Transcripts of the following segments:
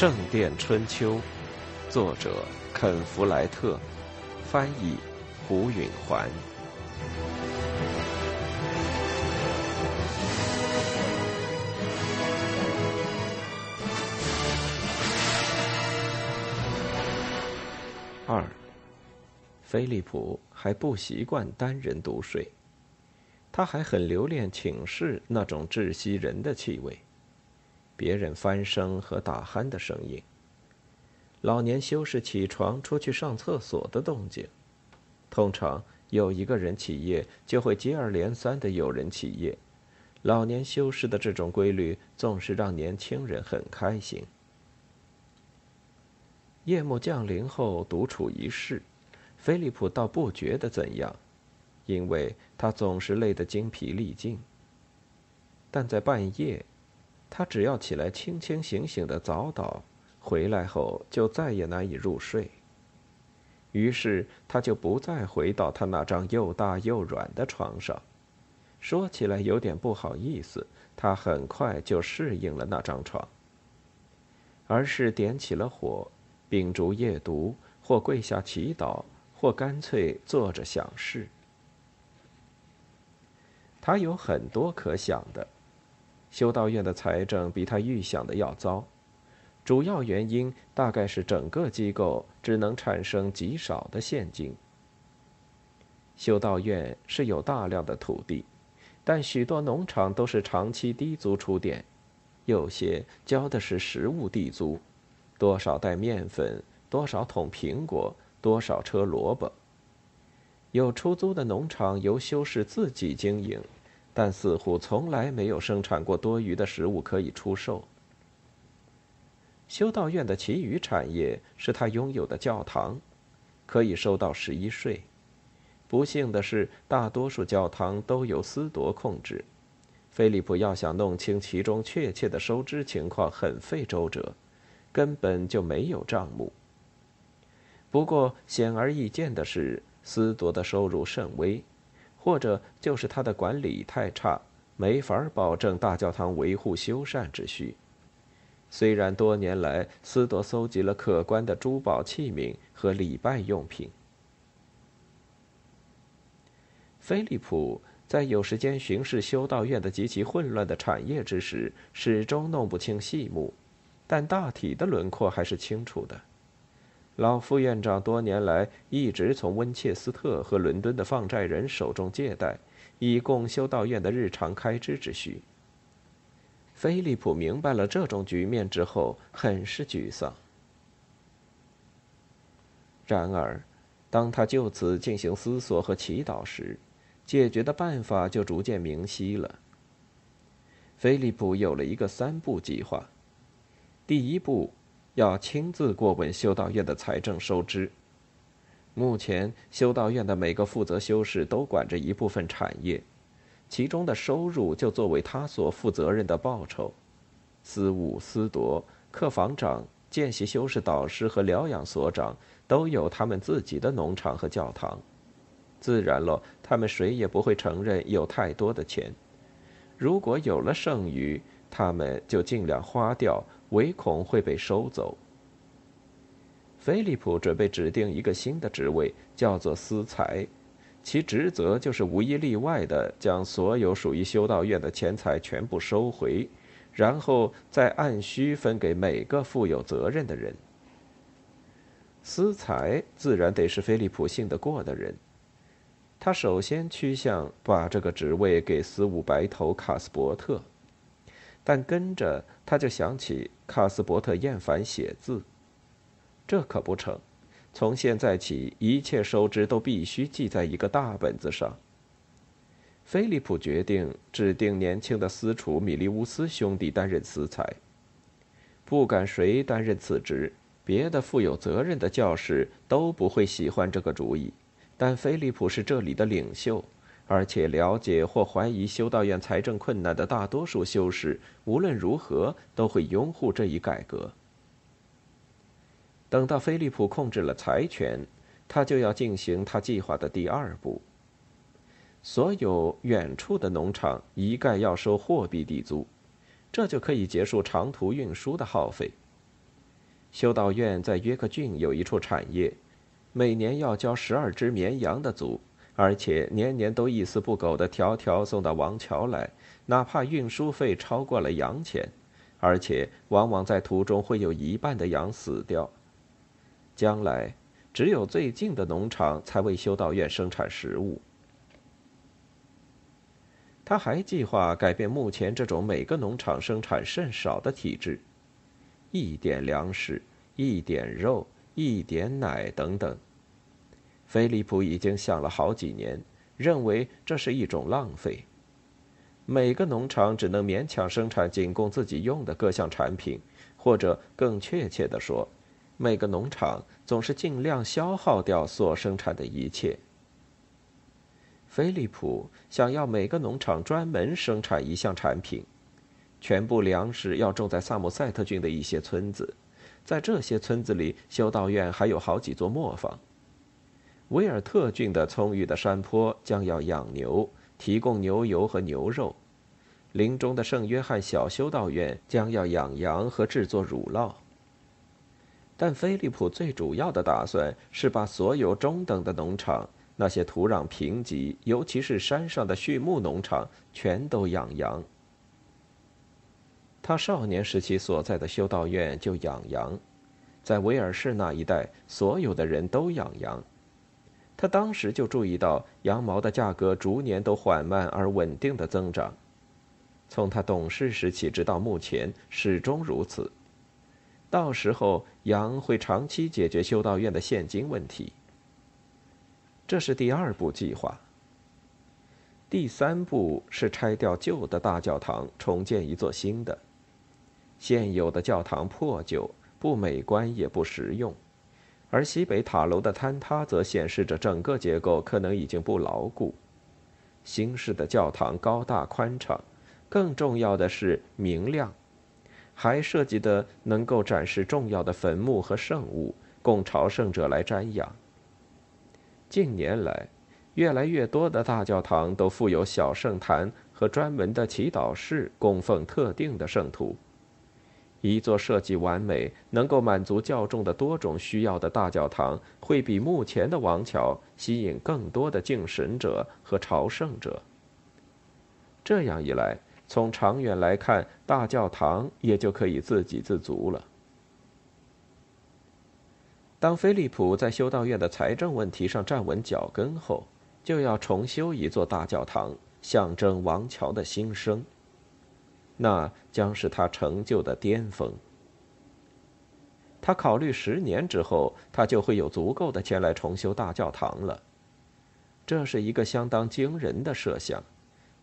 圣殿春秋》，作者肯·弗莱特，翻译胡允环。二，菲利普还不习惯单人独睡，他还很留恋寝室那种窒息人的气味，别人翻身和打鼾的声音，老年修士起床出去上厕所的动静。通常有一个人起夜，就会接二连三的有人起夜。老年修士的这种规律总是让年轻人很开心。夜幕降临后，独处一室，菲利普倒不觉得怎样，因为他总是累得精疲力尽。但在半夜，他只要起来清清醒醒的早祷，回来后就再也难以入睡。于是他就不再回到他那张又大又软的床上。说起来有点不好意思，他很快就适应了那张床，而是点起了火。秉烛夜读，或跪下祈祷，或干脆坐着想事。他有很多可想的。修道院的财政比他预想的要糟，主要原因大概是整个机构只能产生极少的现金。修道院是有大量的土地，但许多农场都是长期低租出店，有些交的是实物地租。多少袋面粉，多少桶苹果，多少车萝卜。有出租的农场由修士自己经营，但似乎从来没有生产过多余的食物可以出售。修道院的其余产业是他拥有的教堂，可以收到十一税。不幸的是，大多数教堂都由司铎控制。菲利普要想弄清其中确切的收支情况，很费周折。根本就没有账目。不过显而易见的是，司铎的收入甚微，或者就是他的管理太差，没法保证大教堂维护修缮之需。虽然多年来斯铎搜集了可观的珠宝器皿和礼拜用品，菲利普在有时间巡视修道院的极其混乱的产业之时，始终弄不清细目。但大体的轮廓还是清楚的。老副院长多年来一直从温切斯特和伦敦的放债人手中借贷，以供修道院的日常开支之需。菲利普明白了这种局面之后，很是沮丧。然而，当他就此进行思索和祈祷时，解决的办法就逐渐明晰了。菲利普有了一个三步计划。第一步，要亲自过问修道院的财政收支。目前，修道院的每个负责修士都管着一部分产业，其中的收入就作为他所负责任的报酬。司务、司铎、客房长、见习修士导师和疗养所长都有他们自己的农场和教堂，自然了，他们谁也不会承认有太多的钱。如果有了剩余，他们就尽量花掉。唯恐会被收走。菲利普准备指定一个新的职位，叫做司财，其职责就是无一例外的将所有属于修道院的钱财全部收回，然后再按需分给每个负有责任的人。司财自然得是菲利普信得过的人，他首先趋向把这个职位给司务白头卡斯伯特。但跟着他就想起卡斯伯特厌烦写字，这可不成。从现在起，一切收支都必须记在一个大本子上。菲利普决定指定年轻的私厨米利乌斯兄弟担任司财。不管谁担任此职，别的负有责任的教士都不会喜欢这个主意。但菲利普是这里的领袖。而且了解或怀疑修道院财政困难的大多数修士，无论如何都会拥护这一改革。等到菲利普控制了财权，他就要进行他计划的第二步。所有远处的农场一概要收货币地租，这就可以结束长途运输的耗费。修道院在约克郡有一处产业，每年要交十二只绵羊的租，而且年年都一丝不苟的条条送到王桥来，哪怕运输费超过了羊钱，而且往往在途中会有一半的羊死掉。将来，只有最近的农场才为修道院生产食物。他还计划改变目前这种每个农场生产甚少的体制，一点粮食、一点肉、一点奶等等。菲利普已经想了好几年，认为这是一种浪费。每个农场只能勉强生产仅供自己用的各项产品，或者更确切地说，每个农场总是尽量消耗掉所生产的一切。菲利普想要每个农场专门生产一项产品，全部粮食要种在萨姆塞特郡的一些村子，在这些村子里，修道院还有好几座磨坊。威尔特郡的葱郁的山坡将要养牛，提供牛油和牛肉；林中的圣约翰小修道院将要养羊和制作乳酪。但菲利普最主要的打算是把所有中等的农场。那些土壤贫瘠，尤其是山上的畜牧农场，全都养羊。他少年时期所在的修道院就养羊，在威尔士那一带，所有的人都养羊。他当时就注意到羊毛的价格逐年都缓慢而稳定的增长，从他懂事时起直到目前始终如此。到时候，羊会长期解决修道院的现金问题。这是第二步计划。第三步是拆掉旧的大教堂，重建一座新的。现有的教堂破旧、不美观也不实用，而西北塔楼的坍塌则显示着整个结构可能已经不牢固。新式的教堂高大宽敞，更重要的是明亮，还设计的能够展示重要的坟墓和圣物，供朝圣者来瞻仰。近年来，越来越多的大教堂都附有小圣坛和专门的祈祷室，供奉特定的圣徒。一座设计完美、能够满足教众的多种需要的大教堂，会比目前的王桥吸引更多的敬神者和朝圣者。这样一来，从长远来看，大教堂也就可以自给自足了。当菲利普在修道院的财政问题上站稳脚跟后，就要重修一座大教堂，象征王桥的新生。那将是他成就的巅峰。他考虑十年之后，他就会有足够的钱来重修大教堂了。这是一个相当惊人的设想。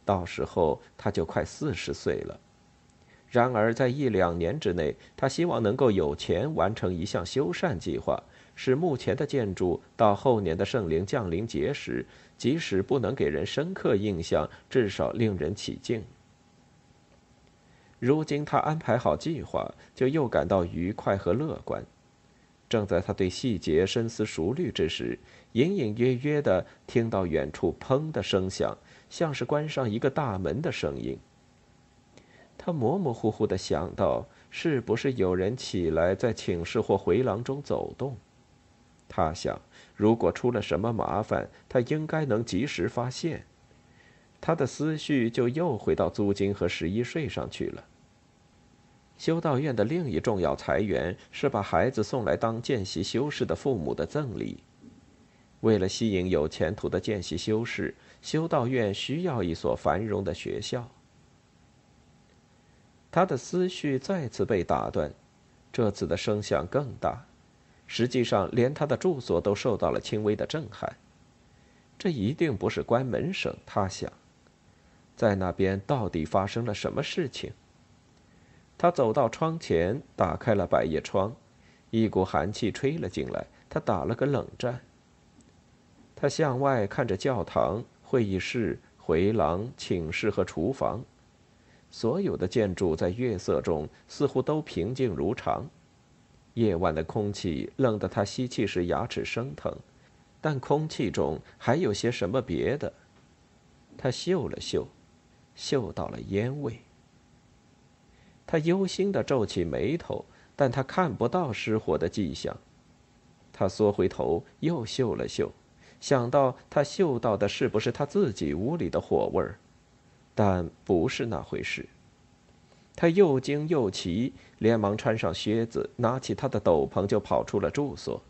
到时候他就快四十岁了。然而，在一两年之内，他希望能够有钱完成一项修缮计划，使目前的建筑到后年的圣灵降临节时，即使不能给人深刻印象，至少令人起敬。如今他安排好计划，就又感到愉快和乐观。正在他对细节深思熟虑之时，隐隐约约的听到远处“砰”的声响，像是关上一个大门的声音。他模模糊糊的想到，是不是有人起来在寝室或回廊中走动？他想，如果出了什么麻烦，他应该能及时发现。他的思绪就又回到租金和十一税上去了。修道院的另一重要财源是把孩子送来当见习修士的父母的赠礼。为了吸引有前途的见习修士，修道院需要一所繁荣的学校。他的思绪再次被打断，这次的声响更大，实际上连他的住所都受到了轻微的震撼。这一定不是关门声，他想，在那边到底发生了什么事情？他走到窗前，打开了百叶窗，一股寒气吹了进来，他打了个冷战。他向外看着教堂、会议室、回廊、寝室和厨房。所有的建筑在月色中似乎都平静如常。夜晚的空气冷得他吸气时牙齿生疼，但空气中还有些什么别的。他嗅了嗅，嗅到了烟味。他忧心地皱起眉头，但他看不到失火的迹象。他缩回头，又嗅了嗅，想到他嗅到的是不是他自己屋里的火味儿，但不是那回事。他又惊又奇，连忙穿上靴子，拿起他的斗篷就跑出了住所。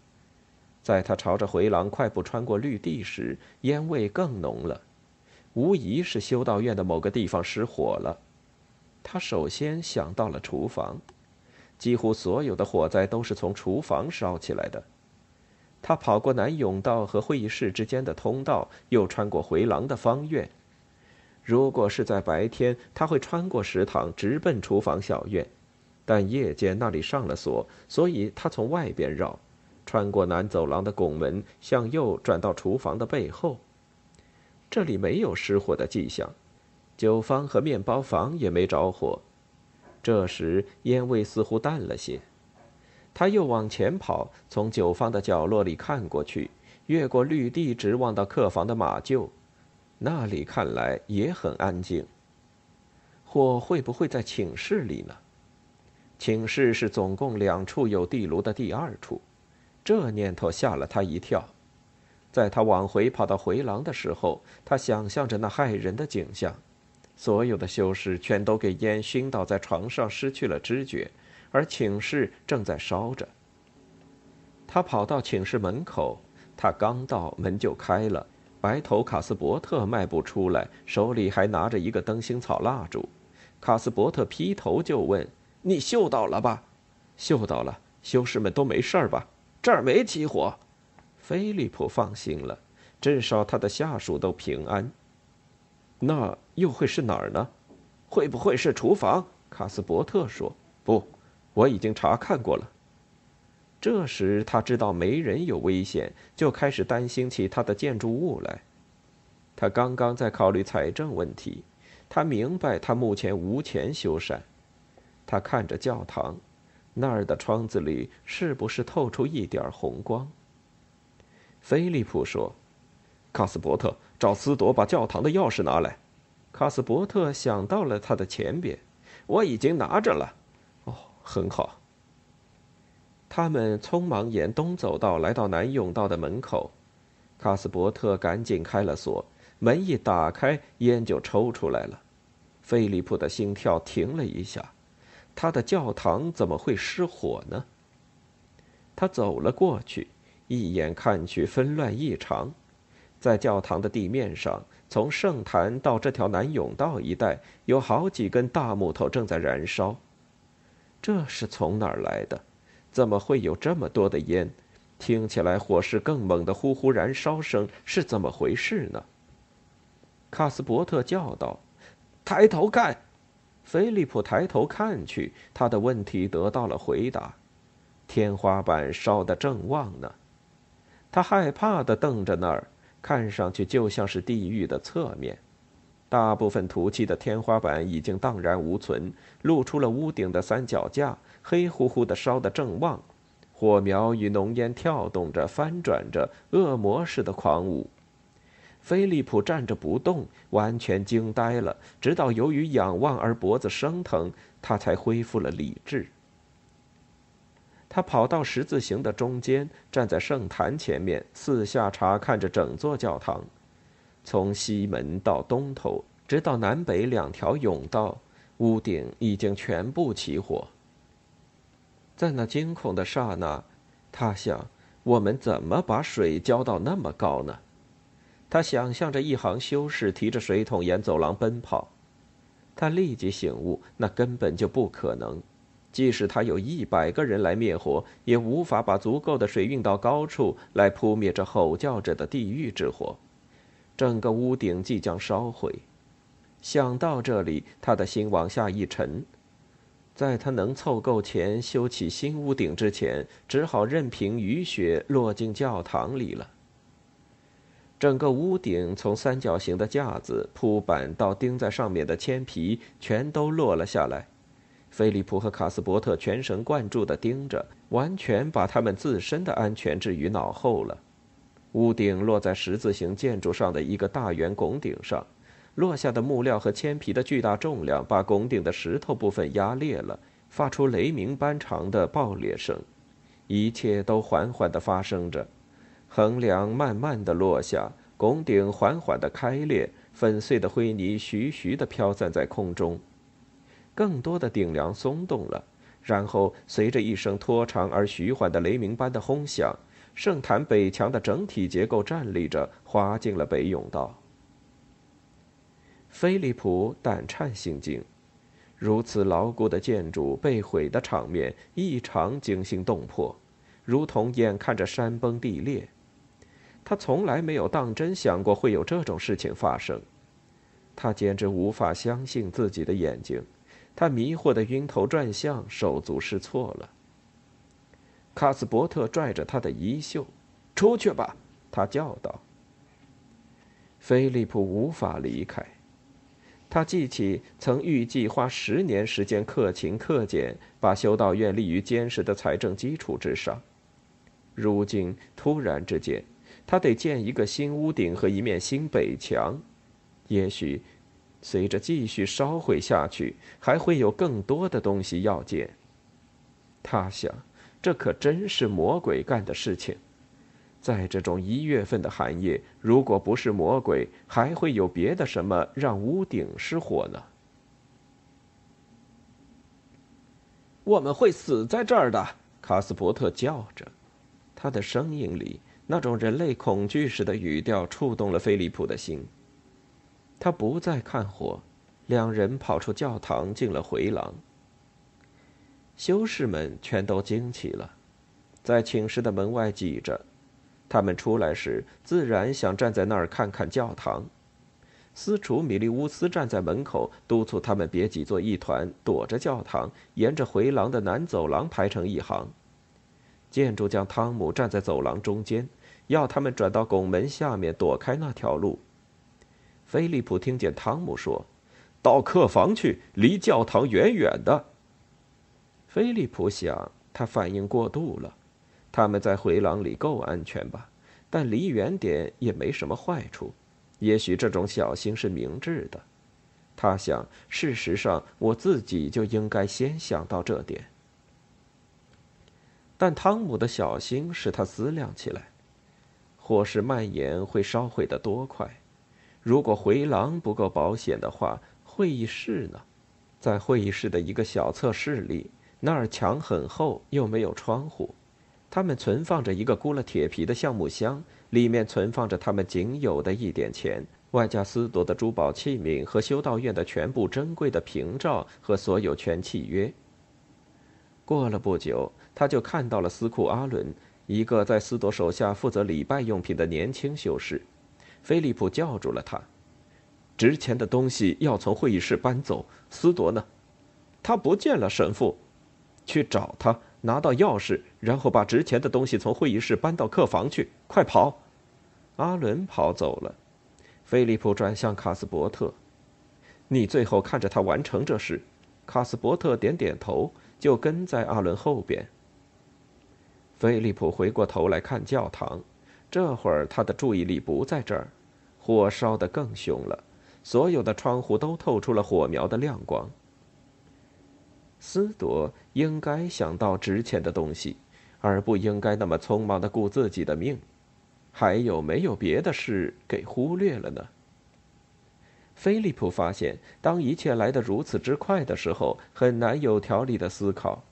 在他朝着回廊快步穿过绿地时，烟味更浓了，无疑是修道院的某个地方失火了。他首先想到了厨房，几乎所有的火灾都是从厨房烧起来的。他跑过南甬道和会议室之间的通道，又穿过回廊的方院。如果是在白天，他会穿过食堂，直奔厨房小院；但夜间那里上了锁，所以他从外边绕，穿过南走廊的拱门，向右转到厨房的背后。这里没有失火的迹象，酒坊和面包房也没着火。这时烟味似乎淡了些。他又往前跑，从酒坊的角落里看过去，越过绿地，直望到客房的马厩，那里看来也很安静。火会不会在寝室里呢？寝室是总共两处有地炉的第二处，这念头吓了他一跳。在他往回跑到回廊的时候，他想象着那骇人的景象：所有的修士全都给烟熏倒在床上，失去了知觉。而寝室正在烧着。他跑到寝室门口，他刚到，门就开了。白头卡斯伯特迈步出来，手里还拿着一个灯芯草蜡烛。卡斯伯特劈头就问：“你嗅到了吧？”“嗅到了。”“修士们都没事吧？”“这儿没起火。”菲利普放心了，至少他的下属都平安。那又会是哪儿呢？会不会是厨房？卡斯伯特说：“不。”我已经查看过了。这时他知道没人有危险，就开始担心起他的建筑物来。他刚刚在考虑财政问题，他明白他目前无钱修缮。他看着教堂，那儿的窗子里是不是透出一点红光？菲利普说：“卡斯伯特，找斯朵把教堂的钥匙拿来。”卡斯伯特想到了他的前边，我已经拿着了。哦很好。他们匆忙沿东走道来到南甬道的门口，卡斯伯特赶紧开了锁，门一打开，烟就抽出来了。菲利普的心跳停了一下，他的教堂怎么会失火呢？他走了过去，一眼看去纷乱异常，在教堂的地面上，从圣坛到这条南甬道一带，有好几根大木头正在燃烧。这是从哪儿来的？怎么会有这么多的烟？听起来火势更猛的呼呼燃烧声是怎么回事呢？卡斯伯特叫道：“抬头看！”菲利普抬头看去，他的问题得到了回答：天花板烧得正旺呢。他害怕地瞪着那儿，看上去就像是地狱的侧面。大部分涂漆的天花板已经荡然无存，露出了屋顶的三脚架，黑乎乎的，烧得正旺，火苗与浓烟跳动着，翻转着，恶魔似的狂舞。菲利普站着不动，完全惊呆了，直到由于仰望而脖子生疼，他才恢复了理智。他跑到十字形的中间，站在圣坛前面，四下查看着整座教堂。从西门到东头，直到南北两条甬道，屋顶已经全部起火。在那惊恐的刹那，他想：我们怎么把水浇到那么高呢？他想象着一行修士提着水桶沿走廊奔跑。他立即醒悟，那根本就不可能。即使他有一百个人来灭火，也无法把足够的水运到高处来扑灭这吼叫着的地狱之火。整个屋顶即将烧毁，想到这里，他的心往下一沉。在他能凑够钱修起新屋顶之前，只好任凭雨雪落进教堂里了。整个屋顶从三角形的架子、铺板到钉在上面的铅皮，全都落了下来。菲利普和卡斯伯特全神贯注地盯着，完全把他们自身的安全置于脑后了。屋顶落在十字形建筑上的一个大圆拱顶上，落下的木料和铅皮的巨大重量把拱顶的石头部分压裂了，发出雷鸣般长的爆裂声，一切都缓缓地发生着。横梁慢慢地落下，拱顶缓缓地开裂，粉碎的灰泥徐徐地飘散在空中。更多的顶梁松动了，然后随着一声拖长而徐缓的雷鸣般的轰响，圣坛北墙的整体结构站立着，滑进了北甬道。菲利普胆颤心惊，如此牢固的建筑被毁的场面异常惊心动魄，如同眼看着山崩地裂。他从来没有当真想过会有这种事情发生，他简直无法相信自己的眼睛，他迷惑的晕头转向，手足失措了。卡斯伯特拽着他的衣袖：“出去吧！”他叫道。菲利普无法离开。他记起曾预计花十年时间克勤克俭，把修道院立于坚实的财政基础之上，如今突然之间。他得建一个新屋顶和一面新北墙，也许，随着继续烧毁下去，还会有更多的东西要建。他想，这可真是魔鬼干的事情。在这种一月份的寒夜，如果不是魔鬼，还会有别的什么让屋顶失火呢？我们会死在这儿的，卡斯伯特叫着，他的声音里。那种人类恐惧时的语调触动了菲利普的心。他不再看火，两人跑出教堂，进了回廊。修士们全都惊奇了，在寝室的门外挤着。他们出来时，自然想站在那儿看看教堂。司厨米利乌斯站在门口，督促他们别挤作一团，躲着教堂，沿着回廊的南走廊排成一行。建筑匠汤姆站在走廊中间。要他们转到拱门下面，躲开那条路。菲利普听见汤姆说：“到客房去，离教堂远远的。”菲利普想，他反应过度了。他们在回廊里够安全吧？但离远点也没什么坏处。也许这种小心是明智的。他想，事实上，我自己就应该先想到这点。但汤姆的小心使他思量起来。火势蔓延会烧毁的多快？如果回廊不够保险的话，会议室呢？在会议室的一个小侧室里，那儿墙很厚，又没有窗户。他们存放着一个箍了铁皮的橡木箱，里面存放着他们仅有的一点钱，外加斯铎的珠宝器皿和修道院的全部珍贵的凭照和所有权契约。过了不久，他就看到了斯库阿伦。一个在斯铎手下负责礼拜用品的年轻修士，菲利普叫住了他：“值钱的东西要从会议室搬走。斯铎呢？他不见了，神父。去找他，拿到钥匙，然后把值钱的东西从会议室搬到客房去。快跑！”阿伦跑走了。菲利普转向卡斯伯特：“你最后看着他完成这事。”卡斯伯特点点头，就跟在阿伦后边。菲利普回过头来看教堂，这会儿他的注意力不在这儿，火烧得更凶了，所有的窗户都透出了火苗的亮光。斯朵应该想到值钱的东西，而不应该那么匆忙的顾自己的命。还有没有别的事给忽略了呢？菲利普发现，当一切来得如此之快的时候，很难有条理的思考。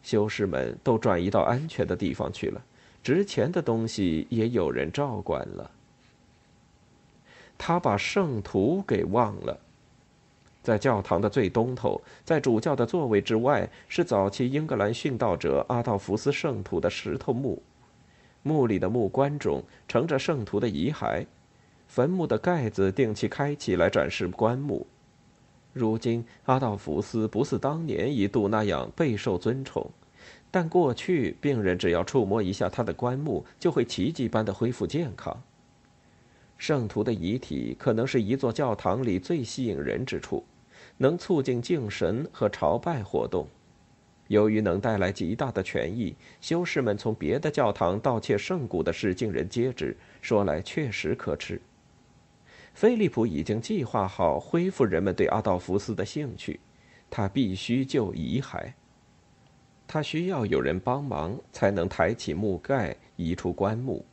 修士们都转移到安全的地方去了，值钱的东西也有人照管了。他把圣徒给忘了，在教堂的最东头，在主教的座位之外，是早期英格兰殉道者阿道福斯圣徒的石头墓，墓里的木棺中盛着圣徒的遗骸，坟墓的盖子定期开启来展示棺木。如今，阿道福斯不似当年一度那样备受尊崇，但过去病人只要触摸一下他的棺木，就会奇迹般的恢复健康。圣徒的遗体可能是一座教堂里最吸引人之处，能促进敬神和朝拜活动。由于能带来极大的权益，修士们从别的教堂盗窃圣骨的事尽人皆知，说来确实可耻。菲利普已经计划好恢复人们对阿道夫斯的兴趣，他必须救遗骸。他需要有人帮忙，才能抬起木盖，移出棺木。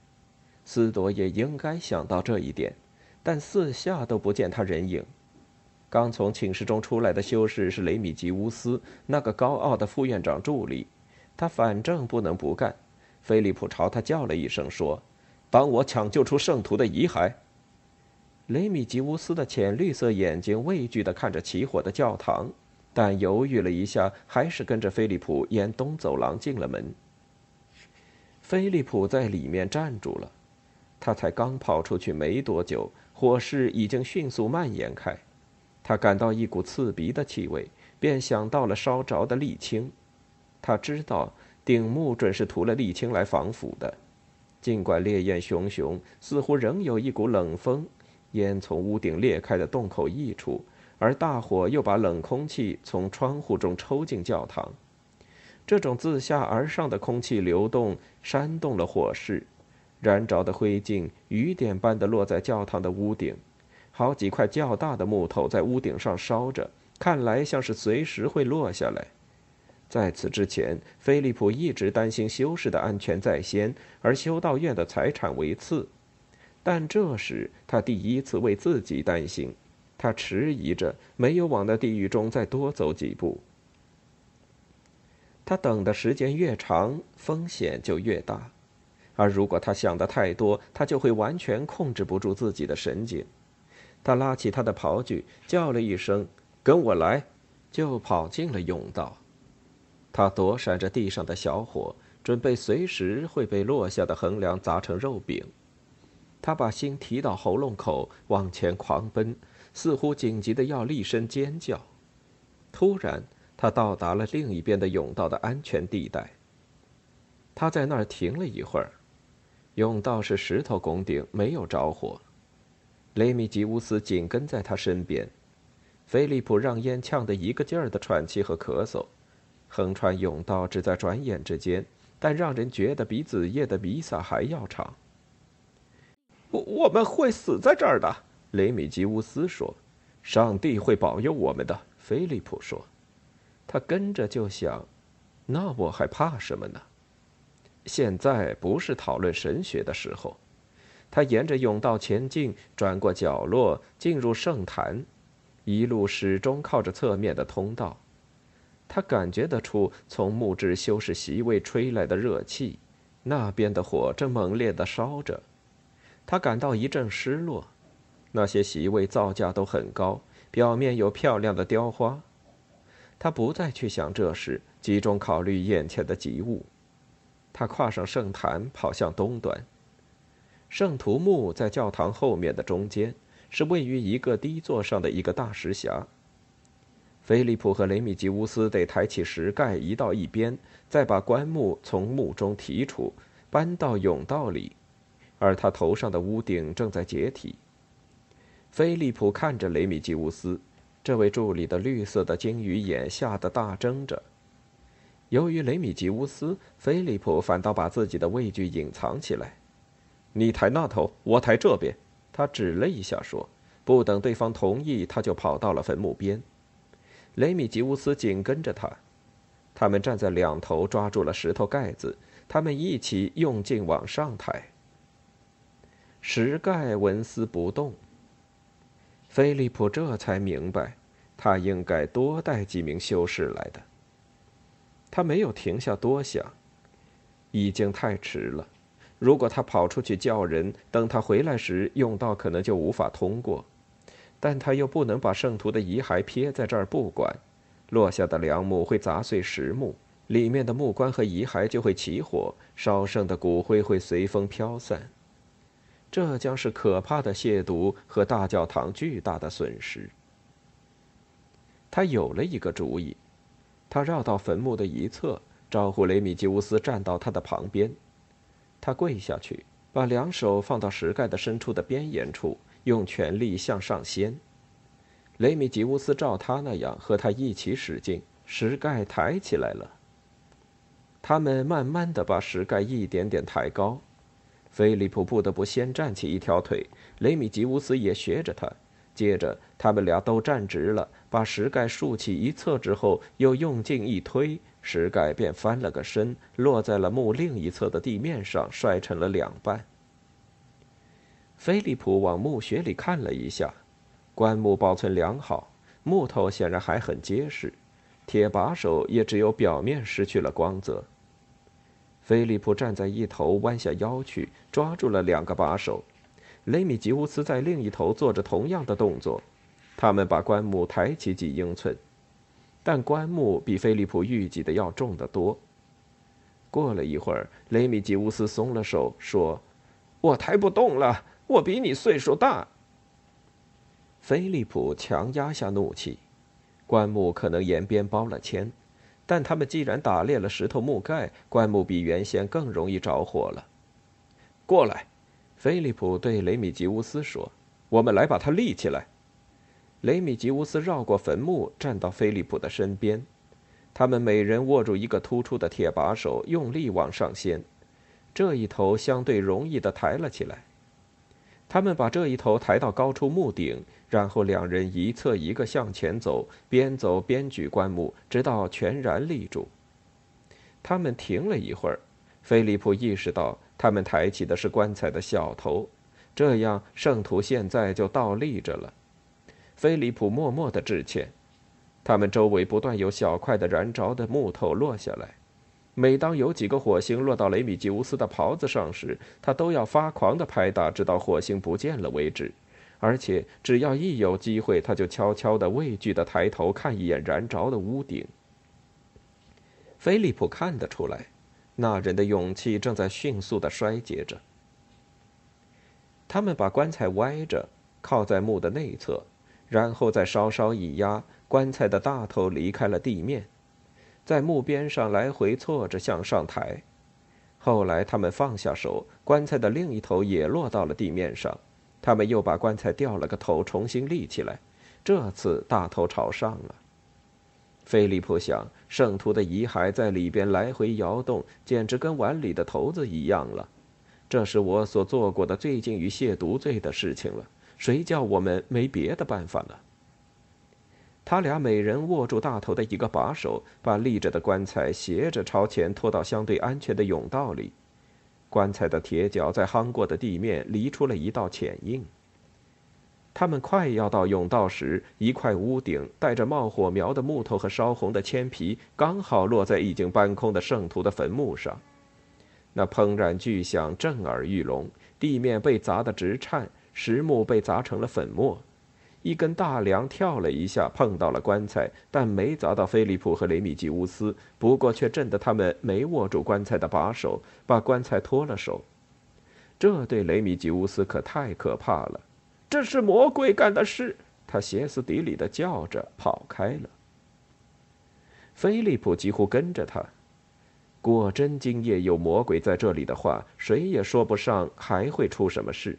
斯多也应该想到这一点，但四下都不见他人影。刚从寝室中出来的修士是雷米吉乌斯，那个高傲的副院长助理。他反正不能不干。菲利普朝他叫了一声，说：“帮我抢救出圣徒的遗骸。”雷米吉乌斯的浅绿色眼睛畏惧地看着起火的教堂。但犹豫了一下，还是跟着菲利普沿东走廊进了门。菲利普在里面站住了，他才刚跑出去没多久，火势已经迅速蔓延开。他感到一股刺鼻的气味，便想到了烧着的沥青。他知道顶木准是涂了沥青来防腐的。尽管烈焰熊熊，似乎仍有一股冷风，烟从屋顶裂开的洞口溢出。而大火又把冷空气从窗户中抽进教堂，这种自下而上的空气流动煽动了火势，燃着的灰烬雨点般的落在教堂的屋顶，好几块较大的木头在屋顶上烧着，看来像是随时会落下来。在此之前，菲利普一直担心修士的安全在先，而修道院的财产为次，但这时他第一次为自己担心。他迟疑着，没有往那地狱中再多走几步。他等的时间越长，风险就越大，而如果他想的太多，他就会完全控制不住自己的神经。他拉起他的袍具，叫了一声“跟我来”，就跑进了甬道。他躲闪着地上的小火，准备随时会被落下的横梁砸成肉饼。他把心提到喉咙口，往前狂奔。似乎紧急的要厉声尖叫。突然，他到达了另一边的甬道的安全地带。他在那儿停了一会儿。甬道是石头拱顶，没有着火。雷米吉乌斯紧跟在他身边。菲利普让烟呛得一个劲儿的喘气和咳嗽。横穿甬道只在转眼之间，但让人觉得比子夜的弥撒还要长。我我们会死在这儿的。雷米吉乌斯说：“上帝会保佑我们的。”菲利普说：“他跟着就想，那我还怕什么呢？现在不是讨论神学的时候。”他沿着甬道前进，转过角落，进入圣坛，一路始终靠着侧面的通道。他感觉得出从木质修饰席位吹来的热气，那边的火正猛烈地烧着。他感到一阵失落。那些席位造价都很高，表面有漂亮的雕花。他不再去想这事，集中考虑眼前的急务。他跨上圣坛，跑向东端。圣徒墓在教堂后面的中间，是位于一个低座上的一个大石匣。菲利普和雷米吉乌斯得抬起石盖移到一边，再把棺木从墓中提出，搬到甬道里，而他头上的屋顶正在解体。菲利普看着雷米吉乌斯，这位助理的绿色的鲸鱼眼吓得大睁着。由于雷米吉乌斯，菲利普反倒把自己的畏惧隐藏起来。你抬那头，我抬这边。他指了一下，说：“不等对方同意，他就跑到了坟墓边。”雷米吉乌斯紧跟着他，他们站在两头，抓住了石头盖子，他们一起用劲往上抬。石盖纹丝不动。菲利普这才明白，他应该多带几名修士来的。他没有停下多想，已经太迟了。如果他跑出去叫人，等他回来时，甬道可能就无法通过。但他又不能把圣徒的遗骸撇在这儿不管，落下的梁木会砸碎石木，里面的木棺和遗骸就会起火，烧剩的骨灰会随风飘散。这将是可怕的亵渎和大教堂巨大的损失。他有了一个主意，他绕到坟墓的一侧，招呼雷米吉乌斯站到他的旁边。他跪下去，把两手放到石盖的深处的边沿处，用全力向上掀。雷米吉乌斯照他那样和他一起使劲，石盖抬起来了。他们慢慢的把石盖一点点抬高。菲利普不得不先站起一条腿，雷米吉乌斯也学着他。接着，他们俩都站直了，把石盖竖起一侧之后，又用劲一推，石盖便翻了个身，落在了墓另一侧的地面上，摔成了两半。菲利普往墓穴里看了一下，棺木保存良好，木头显然还很结实，铁把手也只有表面失去了光泽。菲利普站在一头，弯下腰去抓住了两个把手。雷米吉乌斯在另一头做着同样的动作。他们把棺木抬起几英寸，但棺木比菲利普预计的要重得多。过了一会儿，雷米吉乌斯松了手，说：“我抬不动了，我比你岁数大。”菲利普强压下怒气。棺木可能沿边包了铅。但他们既然打裂了石头木盖，棺木比原先更容易着火了。过来，菲利普对雷米吉乌斯说：“我们来把它立起来。”雷米吉乌斯绕过坟墓，站到菲利普的身边。他们每人握住一个突出的铁把手，用力往上掀。这一头相对容易地抬了起来。他们把这一头抬到高处墓顶，然后两人一侧一个向前走，边走边举棺木，直到全然立住。他们停了一会儿，菲利普意识到他们抬起的是棺材的小头，这样圣徒现在就倒立着了。菲利普默默的致歉。他们周围不断有小块的燃着的木头落下来。每当有几个火星落到雷米吉乌斯的袍子上时，他都要发狂的拍打，直到火星不见了为止。而且，只要一有机会，他就悄悄的、畏惧的抬头看一眼燃着的屋顶。菲利普看得出来，那人的勇气正在迅速的衰竭着。他们把棺材歪着，靠在墓的内侧，然后再稍稍一压，棺材的大头离开了地面。在木边上来回错着向上抬，后来他们放下手，棺材的另一头也落到了地面上。他们又把棺材掉了个头，重新立起来，这次大头朝上了。菲利普想，圣徒的遗骸在里边来回摇动，简直跟碗里的头子一样了。这是我所做过的最近于亵渎罪的事情了。谁叫我们没别的办法呢？他俩每人握住大头的一个把手，把立着的棺材斜着朝前拖到相对安全的甬道里。棺材的铁脚在夯过的地面犁出了一道浅印。他们快要到甬道时，一块屋顶带着冒火苗的木头和烧红的铅皮刚好落在已经搬空的圣徒的坟墓上。那砰然巨响震耳欲聋，地面被砸得直颤，石木被砸成了粉末。一根大梁跳了一下，碰到了棺材，但没砸到菲利普和雷米吉乌斯。不过却震得他们没握住棺材的把手，把棺材脱了手。这对雷米吉乌斯可太可怕了！这是魔鬼干的事！他歇斯底里的叫着，跑开了。菲利普几乎跟着他。果真今夜有魔鬼在这里的话，谁也说不上还会出什么事。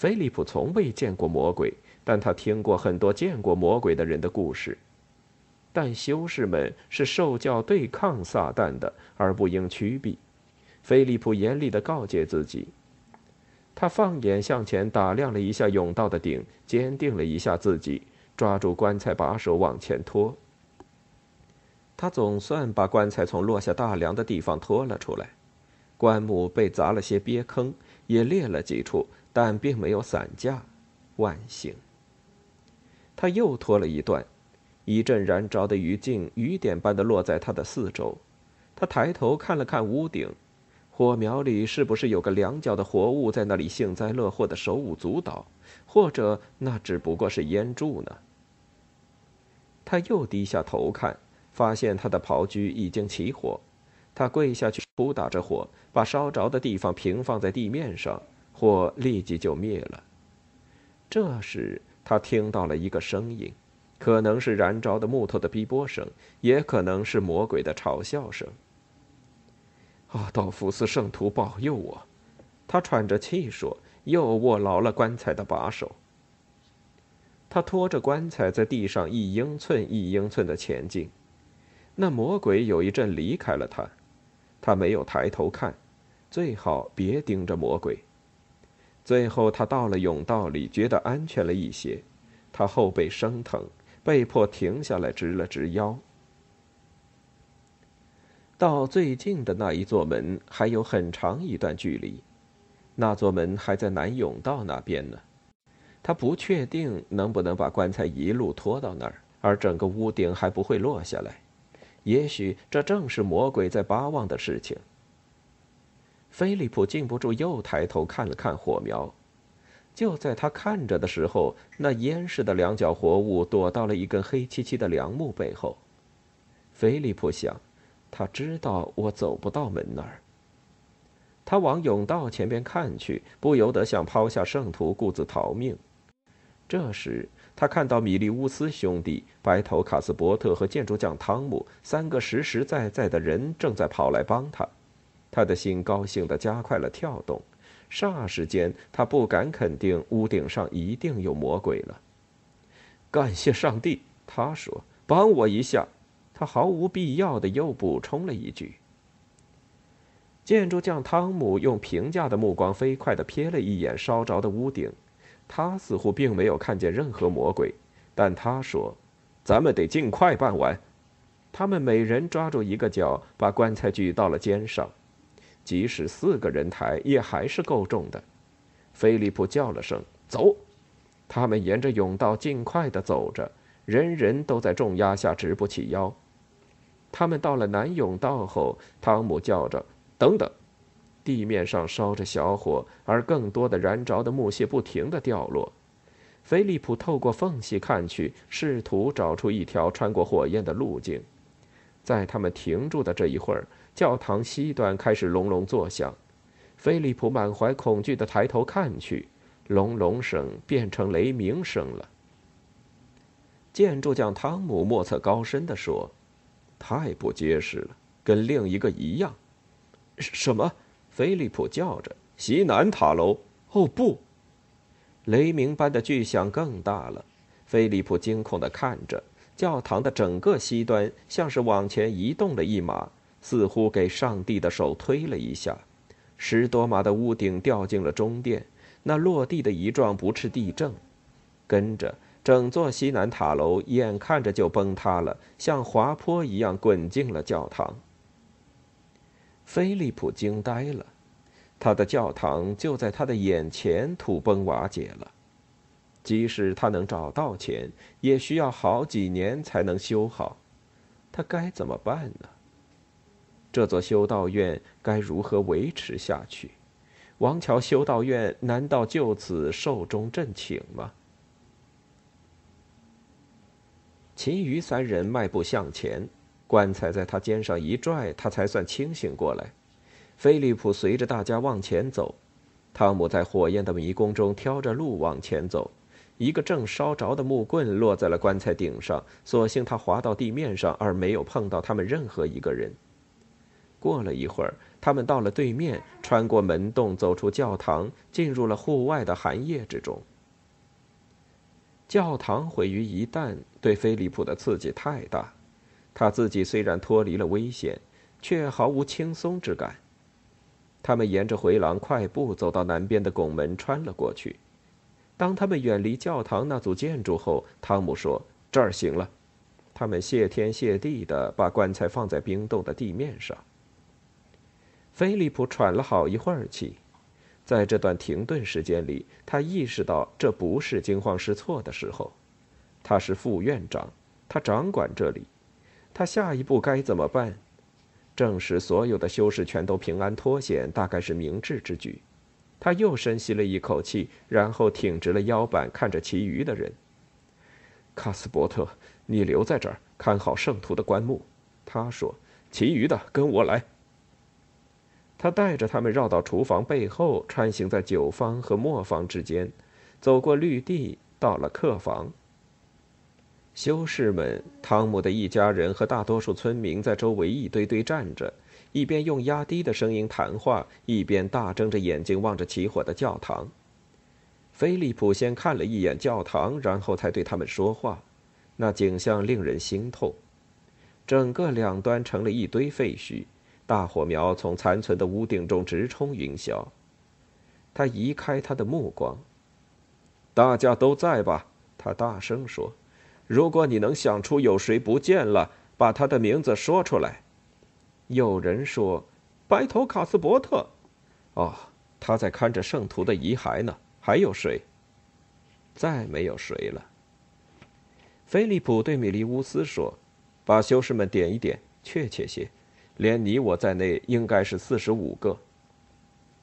菲利普从未见过魔鬼。但他听过很多见过魔鬼的人的故事，但修士们是受教对抗撒旦的，而不应屈避。菲利普严厉地告诫自己。他放眼向前，打量了一下甬道的顶，坚定了一下自己，抓住棺材把手往前拖。他总算把棺材从落下大梁的地方拖了出来。棺木被砸了些瘪坑，也裂了几处，但并没有散架。万幸。他又拖了一段，一阵燃着的余烬雨点般的落在他的四周。他抬头看了看屋顶，火苗里是不是有个两脚的活物在那里幸灾乐祸的手舞足蹈？或者那只不过是烟柱呢？他又低下头看，发现他的刨居已经起火。他跪下去扑打着火，把烧着的地方平放在地面上，火立即就灭了。这时。他听到了一个声音，可能是燃着的木头的逼波声，也可能是魔鬼的嘲笑声。阿道夫斯圣徒保佑我，他喘着气说，又握牢了棺材的把手。他拖着棺材在地上一英寸一英寸的前进，那魔鬼有一阵离开了他，他没有抬头看，最好别盯着魔鬼。最后，他到了甬道里，觉得安全了一些。他后背生疼，被迫停下来，直了直腰。到最近的那一座门还有很长一段距离，那座门还在南甬道那边呢。他不确定能不能把棺材一路拖到那儿，而整个屋顶还不会落下来。也许这正是魔鬼在巴望的事情。菲利普禁不住又抬头看了看火苗。就在他看着的时候，那烟似的两脚活物躲到了一根黑漆漆的梁木背后。菲利普想，他知道我走不到门那儿。他往甬道前边看去，不由得想抛下圣徒，顾自逃命。这时，他看到米利乌斯兄弟、白头卡斯伯特和建筑匠汤姆三个实实在在的人正在跑来帮他，他的心高兴地加快了跳动。霎时间，他不敢肯定屋顶上一定有魔鬼了。感谢上帝，他说：“帮我一下。”他毫无必要的又补充了一句。建筑匠汤姆用评价的目光飞快地瞥了一眼烧着的屋顶，他似乎并没有看见任何魔鬼，但他说：“咱们得尽快办完。”他们每人抓住一个角，把棺材举到了肩上。即使四个人抬，也还是够重的。菲利普叫了声“走”，他们沿着甬道尽快地走着，人人都在重压下直不起腰。他们到了南甬道后，汤姆叫着“等等”，地面上烧着小火，而更多的燃着的木屑不停地掉落。菲利普透过缝隙看去，试图找出一条穿过火焰的路径。在他们停住的这一会儿。教堂西端开始隆隆作响，菲利普满怀恐惧地抬头看去，隆隆声变成雷鸣声了。建筑匠汤姆莫测高深地说：“太不结实了，跟另一个一样。”什么？菲利普叫着：“西南塔楼！”哦不！雷鸣般的巨响更大了。菲利普惊恐地看着，教堂的整个西端像是往前移动了一码。似乎给上帝的手推了一下，十多码的屋顶掉进了中殿，那落地的一状不啻地震，跟着整座西南塔楼眼看着就崩塌了，像滑坡一样滚进了教堂。菲利普惊呆了，他的教堂就在他的眼前土崩瓦解了，即使他能找到钱，也需要好几年才能修好，他该怎么办呢？这座修道院该如何维持下去？王桥修道院难道就此寿终正寝吗？其余三人迈步向前，棺材在他肩上一拽，他才算清醒过来。菲利普随着大家往前走，汤姆在火焰的迷宫中挑着路往前走。一个正烧着的木棍落在了棺材顶上，所幸他滑到地面上，而没有碰到他们任何一个人。过了一会儿，他们到了对面，穿过门洞，走出教堂，进入了户外的寒夜之中。教堂毁于一旦，对菲利普的刺激太大。他自己虽然脱离了危险，却毫无轻松之感。他们沿着回廊快步走到南边的拱门，穿了过去。当他们远离教堂那组建筑后，汤姆说：“这儿行了。”他们谢天谢地地把棺材放在冰冻的地面上。菲利普喘了好一会儿气，在这段停顿时间里，他意识到这不是惊慌失措的时候。他是副院长，他掌管这里，他下一步该怎么办？证实所有的修士全都平安脱险，大概是明智之举。他又深吸了一口气，然后挺直了腰板，看着其余的人。卡斯伯特，你留在这儿看好圣徒的棺木。他说：“其余的跟我来。”他带着他们绕到厨房背后，穿行在酒坊和磨坊之间，走过绿地，到了客房。修士们、汤姆的一家人和大多数村民在周围一堆堆站着，一边用压低的声音谈话，一边大睁着眼睛望着起火的教堂。菲利普先看了一眼教堂，然后才对他们说话。那景象令人心痛，整个两端成了一堆废墟。大火苗从残存的屋顶中直冲云霄。他移开他的目光。大家都在吧？他大声说：“如果你能想出有谁不见了，把他的名字说出来。”有人说：“白头卡斯伯特。”哦，他在看着圣徒的遗骸呢。还有谁？再没有谁了。菲利普对米利乌斯说：“把修士们点一点，确切些，连你我在内，应该是四十五个。”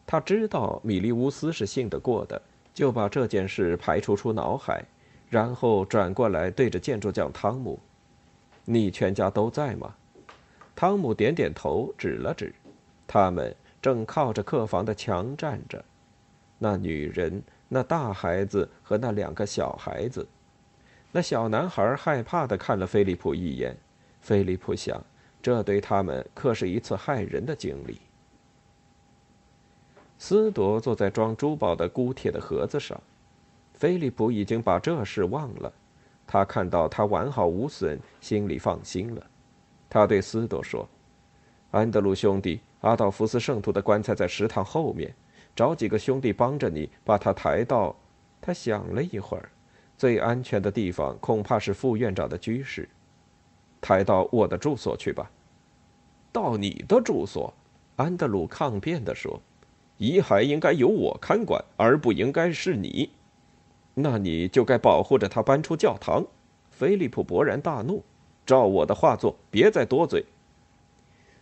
他知道米利乌斯是信得过的，就把这件事排除出脑海，然后转过来对着建筑匠汤姆：“你全家都在吗？”汤姆点点头，指了指，他们正靠着客房的墙站着。那女人、那大孩子和那两个小孩子，那小男孩害怕的看了菲利普一眼。菲利普想，这对他们可是一次害人的经历。斯铎坐在装珠宝的钴铁的盒子上，菲利普已经把这事忘了。他看到他完好无损，心里放心了。他对斯朵说：“安德鲁兄弟，阿道夫斯圣徒的棺材在食堂后面，找几个兄弟帮着你把他抬到。”他想了一会儿，最安全的地方恐怕是副院长的居室。抬到我的住所去吧。到你的住所？安德鲁抗辩地说：“遗骸应该由我看管，而不应该是你。那你就该保护着他搬出教堂。”菲利普勃然大怒。照我的话做，别再多嘴。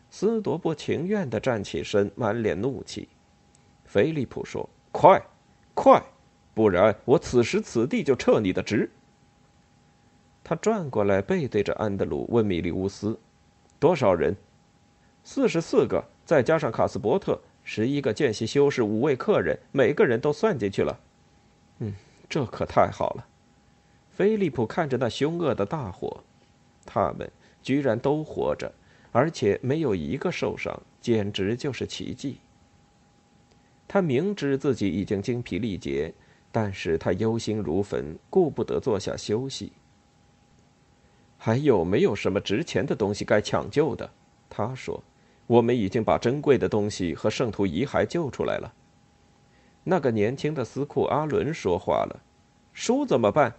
斯多不情愿地站起身，满脸怒气。菲利普说：“快，快，不然我此时此地就撤你的职。”他转过来，背对着安德鲁，问米利乌斯：“多少人？”“四十四个，再加上卡斯伯特，十一个见习修士，五位客人，每个人都算进去了。”“嗯，这可太好了。”菲利普看着那凶恶的大火。他们居然都活着，而且没有一个受伤，简直就是奇迹。他明知自己已经精疲力竭，但是他忧心如焚，顾不得坐下休息。还有没有什么值钱的东西该抢救的？他说：“我们已经把珍贵的东西和圣徒遗骸救出来了。”那个年轻的司库阿伦说话了：“书怎么办？”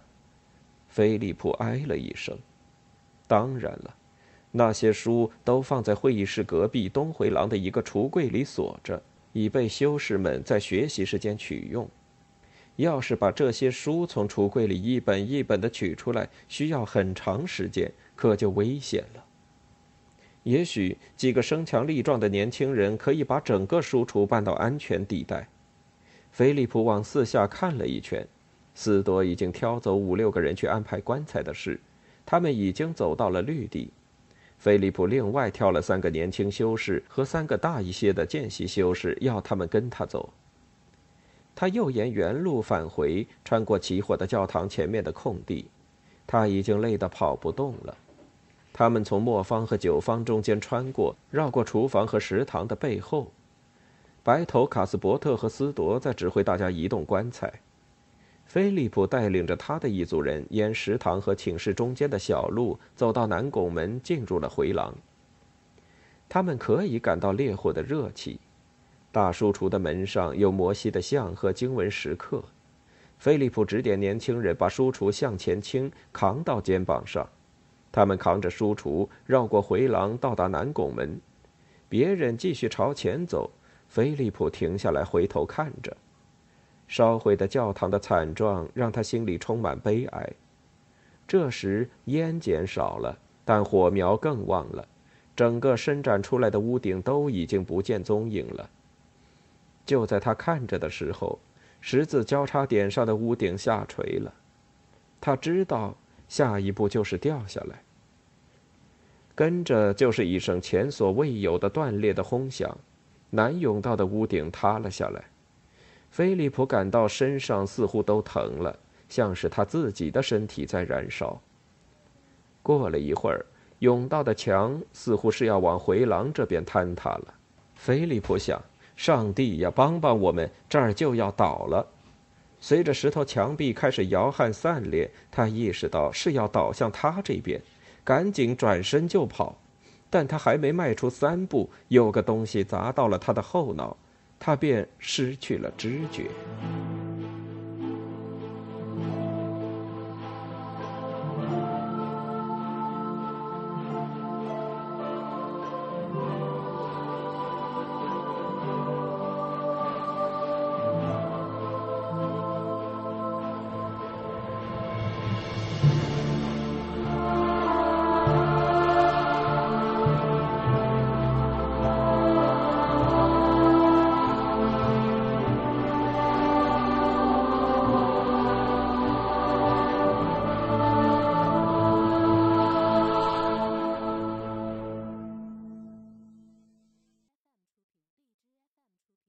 菲利普唉了一声。当然了，那些书都放在会议室隔壁东回廊的一个橱柜里锁着，以备修士们在学习时间取用。要是把这些书从橱柜里一本一本的取出来，需要很长时间，可就危险了。也许几个身强力壮的年轻人可以把整个书橱搬到安全地带。菲利普往四下看了一圈，斯多已经挑走五六个人去安排棺材的事。他们已经走到了绿地，菲利普另外挑了三个年轻修士和三个大一些的见习修士，要他们跟他走。他又沿原路返回，穿过起火的教堂前面的空地，他已经累得跑不动了。他们从磨坊和酒坊中间穿过，绕过厨房和食堂的背后，白头卡斯伯特和斯铎在指挥大家移动棺材。菲利普带领着他的一组人沿食堂和寝室中间的小路走到南拱门，进入了回廊。他们可以感到烈火的热气。大书橱的门上有摩西的像和经文石刻。菲利普指点年轻人把书橱向前倾，扛到肩膀上。他们扛着书橱绕过回廊，到达南拱门。别人继续朝前走，菲利普停下来回头看着。烧毁的教堂的惨状让他心里充满悲哀。这时烟减少了，但火苗更旺了，整个伸展出来的屋顶都已经不见踪影了。就在他看着的时候，十字交叉点上的屋顶下垂了，他知道下一步就是掉下来。跟着就是一声前所未有的断裂的轰响，南甬道的屋顶塌了下来。菲利普感到身上似乎都疼了，像是他自己的身体在燃烧。过了一会儿，甬道的墙似乎是要往回廊这边坍塌了。菲利普想：上帝呀，帮帮我们，这儿就要倒了！随着石头墙壁开始摇撼散裂，他意识到是要倒向他这边，赶紧转身就跑。但他还没迈出三步，有个东西砸到了他的后脑。他便失去了知觉。